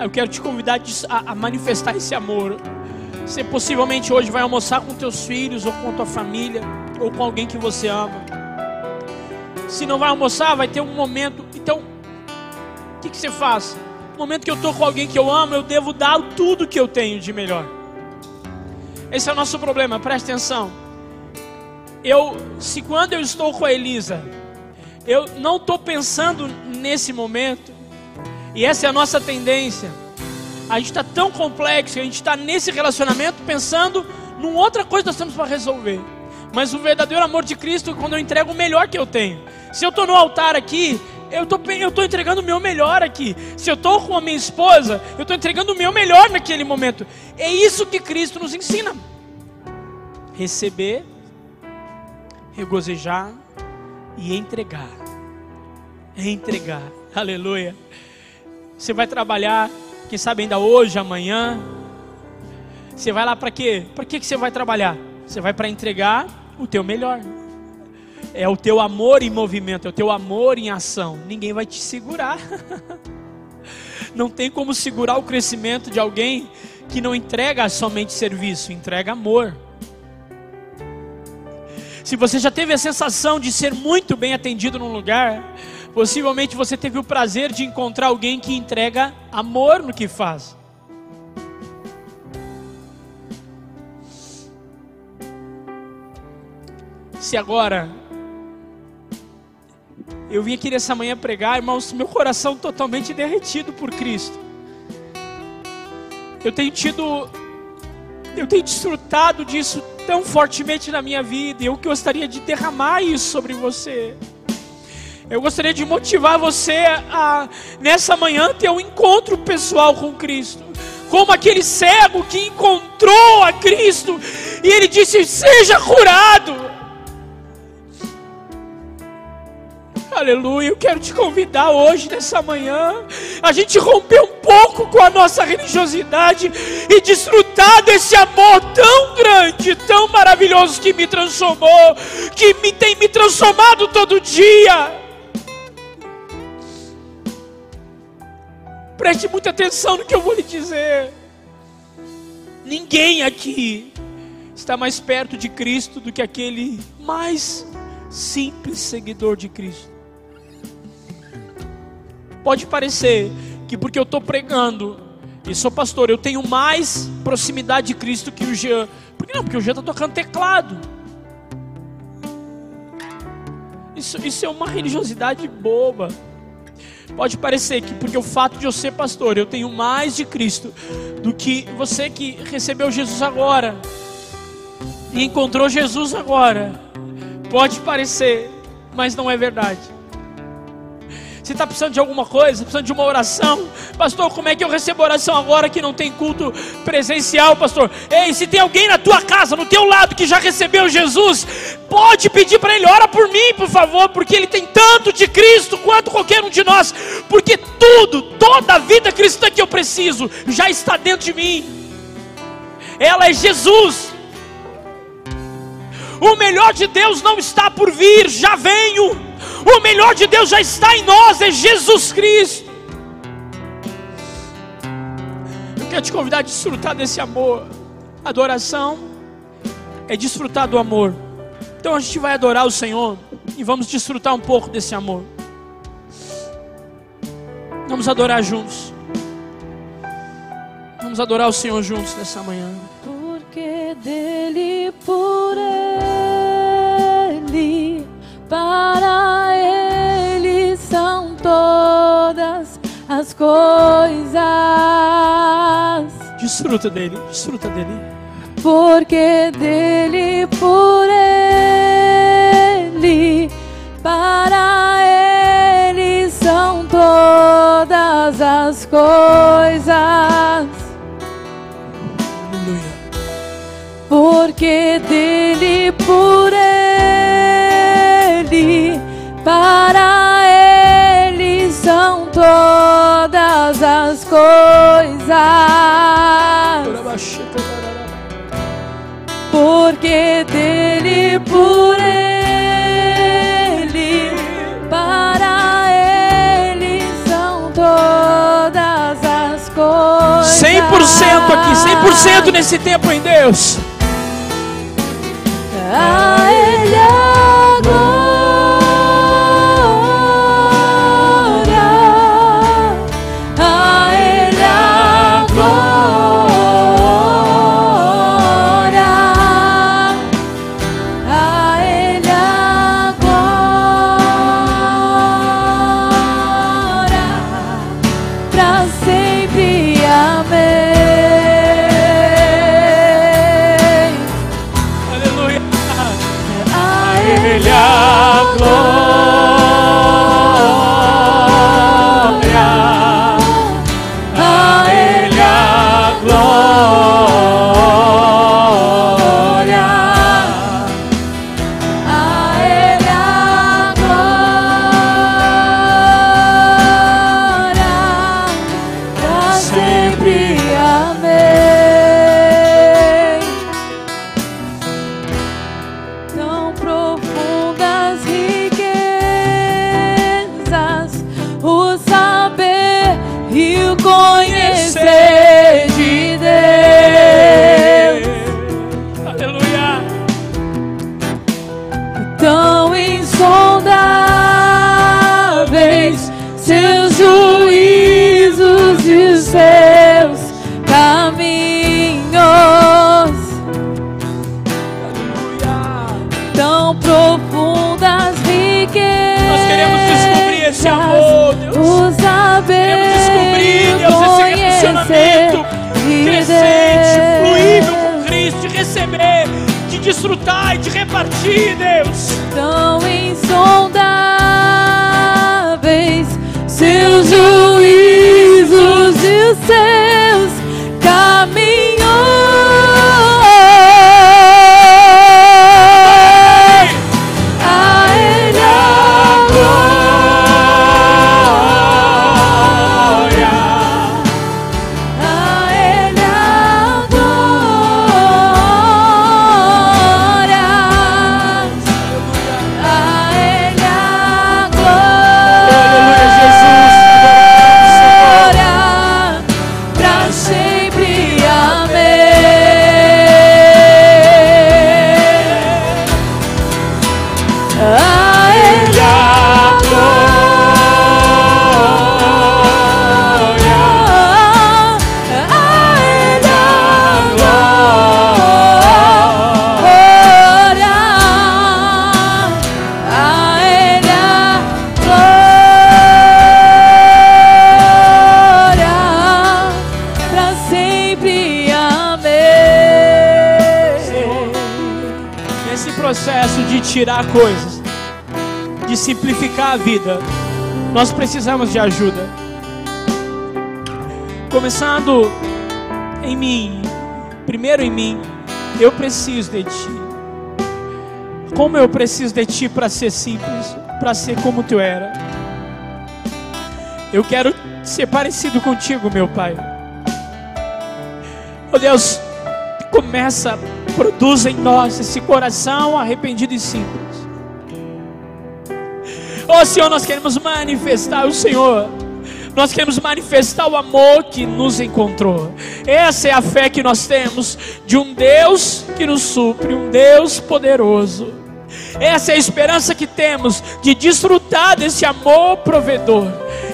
Eu quero te convidar a, manifestar esse amor. Você possivelmente hoje vai almoçar com teus filhos, ou com tua família, ou com alguém que você ama. Se não vai almoçar, vai ter um momento. Então, o que, que você faz? No momento que eu estou com alguém que eu amo, eu devo dar tudo que eu tenho de melhor. Esse é o nosso problema, presta atenção. Eu, se quando eu estou com a Elisa, eu não estou pensando nesse momento, e essa é a nossa tendência. A gente está tão complexo, a gente está nesse relacionamento pensando numa outra coisa que nós temos para resolver. Mas o verdadeiro amor de Cristo, quando eu entrego o melhor que eu tenho. Se eu estou no altar aqui, eu tô, estou entregando o meu melhor aqui. Se eu estou com a minha esposa, eu estou entregando o meu melhor naquele momento. É isso que Cristo nos ensina: receber, regozijar e entregar. Entregar. Aleluia. Você vai trabalhar, quem sabe ainda hoje, amanhã. Você vai lá para quê? Para que você vai trabalhar? Você vai para entregar o teu melhor. É o teu amor em movimento, é o teu amor em ação. Ninguém vai te segurar. Não tem como segurar o crescimento de alguém que não entrega somente serviço, entrega amor. Se você já teve a sensação de ser muito bem atendido num lugar, Possivelmente você teve o prazer de encontrar alguém que entrega amor no que faz. Se agora eu vim aqui nessa manhã pregar, irmãos, meu coração totalmente derretido por Cristo. Eu tenho tido, eu tenho desfrutado disso tão fortemente na minha vida, e eu gostaria de derramar isso sobre você. Eu gostaria de motivar você a, nessa manhã, ter um encontro pessoal com Cristo. Como aquele cego que encontrou a Cristo e ele disse: Seja curado. Aleluia, eu quero te convidar hoje, nessa manhã, a gente romper um pouco com a nossa religiosidade e desfrutar desse amor tão grande, tão maravilhoso que me transformou, que me tem me transformado todo dia. Preste muita atenção no que eu vou lhe dizer. Ninguém aqui está mais perto de Cristo do que aquele mais simples seguidor de Cristo. Pode parecer que porque eu estou pregando e sou pastor, eu tenho mais proximidade de Cristo que o Jean. Por que não? Porque o Jean está tocando teclado. Isso, isso é uma religiosidade boba. Pode parecer que porque o fato de eu ser pastor, eu tenho mais de Cristo do que você que recebeu Jesus agora e encontrou Jesus agora. Pode parecer, mas não é verdade. Você está precisando de alguma coisa, precisando de uma oração, pastor. Como é que eu recebo oração agora que não tem culto presencial, pastor? Ei, se tem alguém na tua casa, no teu lado que já recebeu Jesus, pode pedir para ele, ora por mim, por favor, porque ele tem tanto de Cristo quanto qualquer um de nós, porque tudo, toda a vida cristã que eu preciso já está dentro de mim. Ela é Jesus. O melhor de Deus não está por vir, já venho. O melhor de Deus já está em nós, é Jesus Cristo. Eu quero te convidar a desfrutar desse amor. Adoração é desfrutar do amor. Então a gente vai adorar o Senhor e vamos desfrutar um pouco desse amor. Vamos adorar juntos. Vamos adorar o Senhor juntos nessa manhã. Porque dele por ele para todas as coisas. Desfruta dele, desfruta dele. Porque dele, por Ele, para Ele são todas as coisas. Aleluia. porque dele, 100% aqui, 100% nesse tempo em Deus. A ele precisamos de ajuda. Começando em mim, primeiro em mim, eu preciso de ti. Como eu preciso de ti para ser simples, para ser como tu era. Eu quero ser parecido contigo, meu Pai. Oh Deus, começa, produz em nós esse coração arrependido e simples. Oh Senhor, nós queremos manifestar o Senhor. Nós queremos manifestar o amor que nos encontrou. Essa é a fé que nós temos de um Deus que nos supre, um Deus poderoso. Essa é a esperança que temos de desfrutar desse amor provedor.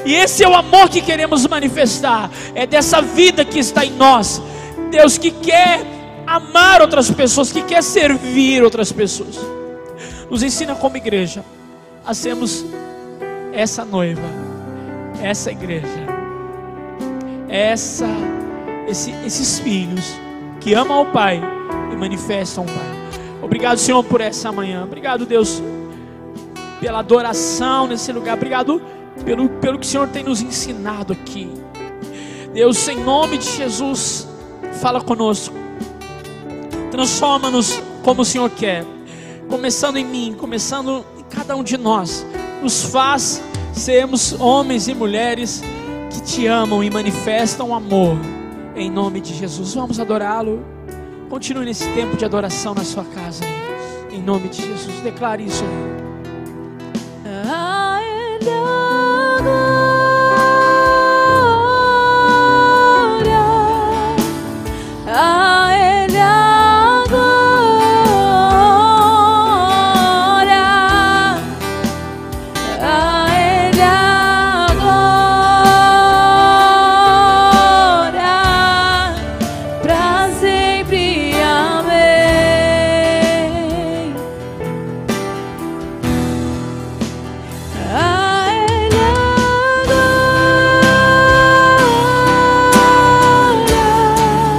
E esse é o amor que queremos manifestar. É dessa vida que está em nós. Deus que quer amar outras pessoas, que quer servir outras pessoas. Nos ensina como igreja a sermos essa noiva, essa igreja, essa, esse- esses filhos que amam ao Pai e manifestam o Pai. Obrigado, Senhor, por essa manhã. Obrigado, Deus, pela adoração nesse lugar. Obrigado pelo, pelo que o Senhor tem nos ensinado aqui. Deus, em nome de Jesus, fala conosco. Transforma-nos como o Senhor quer. Começando em mim, começando cada um de nós. Nos faz sermos homens e mulheres que te amam e manifestam amor. Em nome de Jesus. Vamos adorá-lo. Continue nesse tempo de adoração na sua casa. Em nome de Jesus. Declare isso.